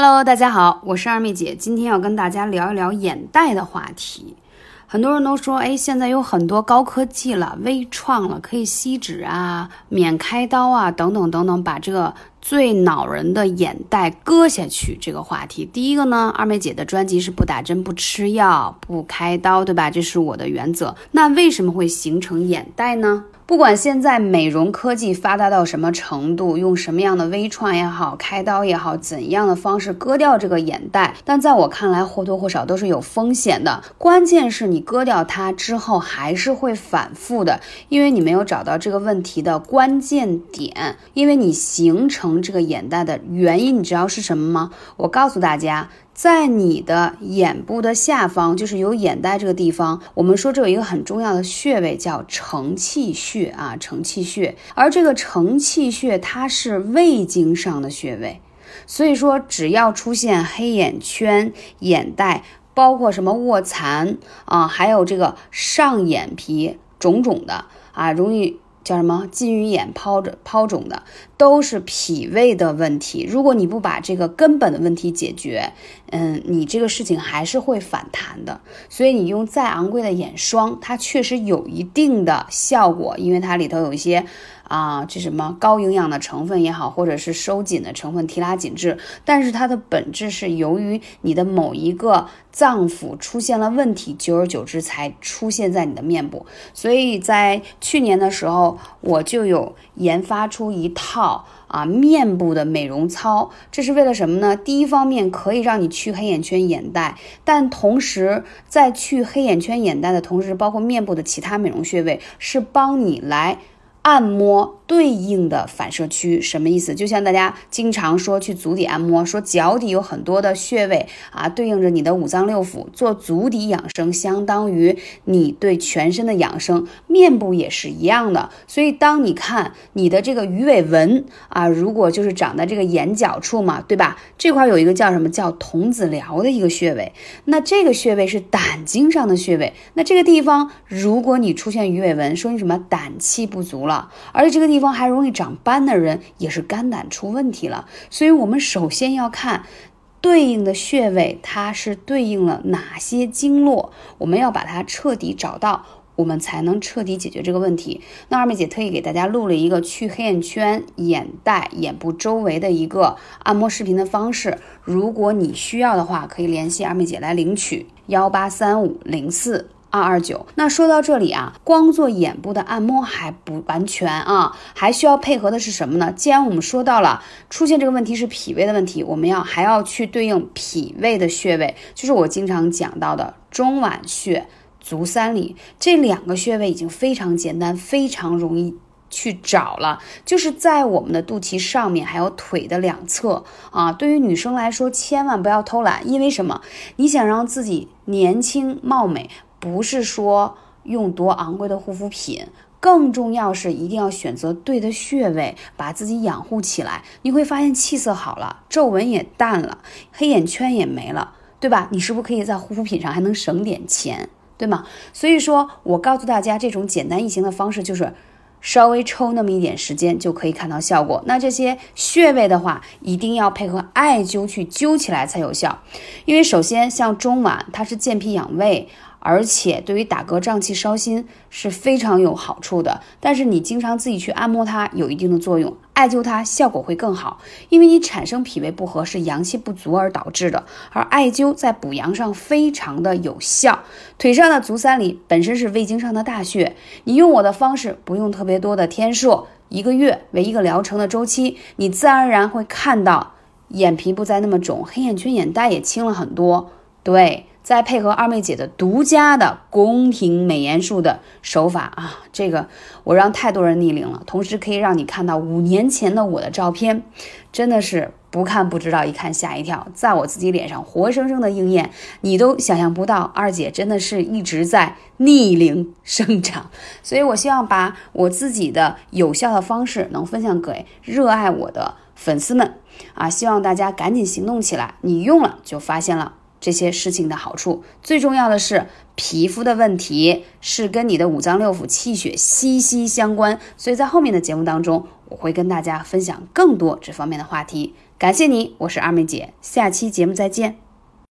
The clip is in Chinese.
Hello，大家好，我是二妹姐，今天要跟大家聊一聊眼袋的话题。很多人都说，哎，现在有很多高科技了，微创了，可以吸脂啊，免开刀啊，等等等等，把这个最恼人的眼袋割下去。这个话题，第一个呢，二妹姐的专辑是不打针、不吃药、不开刀，对吧？这是我的原则。那为什么会形成眼袋呢？不管现在美容科技发达到什么程度，用什么样的微创也好，开刀也好，怎样的方式割掉这个眼袋，但在我看来或多或少都是有风险的。关键是你割掉它之后还是会反复的，因为你没有找到这个问题的关键点。因为你形成这个眼袋的原因，你知道是什么吗？我告诉大家。在你的眼部的下方，就是有眼袋这个地方，我们说这有一个很重要的穴位叫承泣穴啊，承泣穴。而这个承泣穴它是胃经上的穴位，所以说只要出现黑眼圈、眼袋，包括什么卧蚕啊，还有这个上眼皮肿肿的啊，容易。叫什么金鱼眼抛着抛肿的，都是脾胃的问题。如果你不把这个根本的问题解决，嗯，你这个事情还是会反弹的。所以你用再昂贵的眼霜，它确实有一定的效果，因为它里头有一些。啊，这什么高营养的成分也好，或者是收紧的成分提拉紧致，但是它的本质是由于你的某一个脏腑出现了问题，久而久之才出现在你的面部。所以在去年的时候，我就有研发出一套啊面部的美容操，这是为了什么呢？第一方面可以让你去黑眼圈、眼袋，但同时在去黑眼圈、眼袋的同时，包括面部的其他美容穴位，是帮你来。按摩对应的反射区什么意思？就像大家经常说去足底按摩，说脚底有很多的穴位啊，对应着你的五脏六腑做足底养生，相当于你对全身的养生。面部也是一样的，所以当你看你的这个鱼尾纹啊，如果就是长在这个眼角处嘛，对吧？这块有一个叫什么叫童子髎的一个穴位，那这个穴位是胆经上的穴位，那这个地方如果你出现鱼尾纹，说明什么？胆气不足了。而且这个地地方还容易长斑的人，也是肝胆出问题了。所以，我们首先要看对应的穴位，它是对应了哪些经络，我们要把它彻底找到，我们才能彻底解决这个问题。那二妹姐特意给大家录了一个去黑眼圈、眼袋、眼部周围的一个按摩视频的方式，如果你需要的话，可以联系二妹姐来领取幺八三五零四。二二九，那说到这里啊，光做眼部的按摩还不完全啊，还需要配合的是什么呢？既然我们说到了出现这个问题是脾胃的问题，我们要还要去对应脾胃的穴位，就是我经常讲到的中脘穴、足三里这两个穴位，已经非常简单，非常容易去找了，就是在我们的肚脐上面，还有腿的两侧啊。对于女生来说，千万不要偷懒，因为什么？你想让自己年轻貌美。不是说用多昂贵的护肤品，更重要是一定要选择对的穴位，把自己养护起来。你会发现气色好了，皱纹也淡了，黑眼圈也没了，对吧？你是不是可以在护肤品上还能省点钱，对吗？所以说我告诉大家，这种简单易行的方式就是。稍微抽那么一点时间就可以看到效果。那这些穴位的话，一定要配合艾灸去灸起来才有效。因为首先像中脘，它是健脾养胃。而且对于打嗝胀气烧心是非常有好处的，但是你经常自己去按摩它有一定的作用，艾灸它效果会更好，因为你产生脾胃不和是阳气不足而导致的，而艾灸在补阳上非常的有效。腿上的足三里本身是胃经上的大穴，你用我的方式，不用特别多的天数，一个月为一个疗程的周期，你自然而然会看到眼皮不再那么肿，黑眼圈、眼袋也轻了很多。对。再配合二妹姐的独家的宫廷美颜术的手法啊，这个我让太多人逆龄了，同时可以让你看到五年前的我的照片，真的是不看不知道，一看吓一跳，在我自己脸上活生生的应验，你都想象不到，二姐真的是一直在逆龄生长，所以我希望把我自己的有效的方式能分享给热爱我的粉丝们。啊，希望大家赶紧行动起来，你用了就发现了。这些事情的好处，最重要的是皮肤的问题是跟你的五脏六腑、气血息息相关，所以在后面的节目当中，我会跟大家分享更多这方面的话题。感谢你，我是二妹姐，下期节目再见。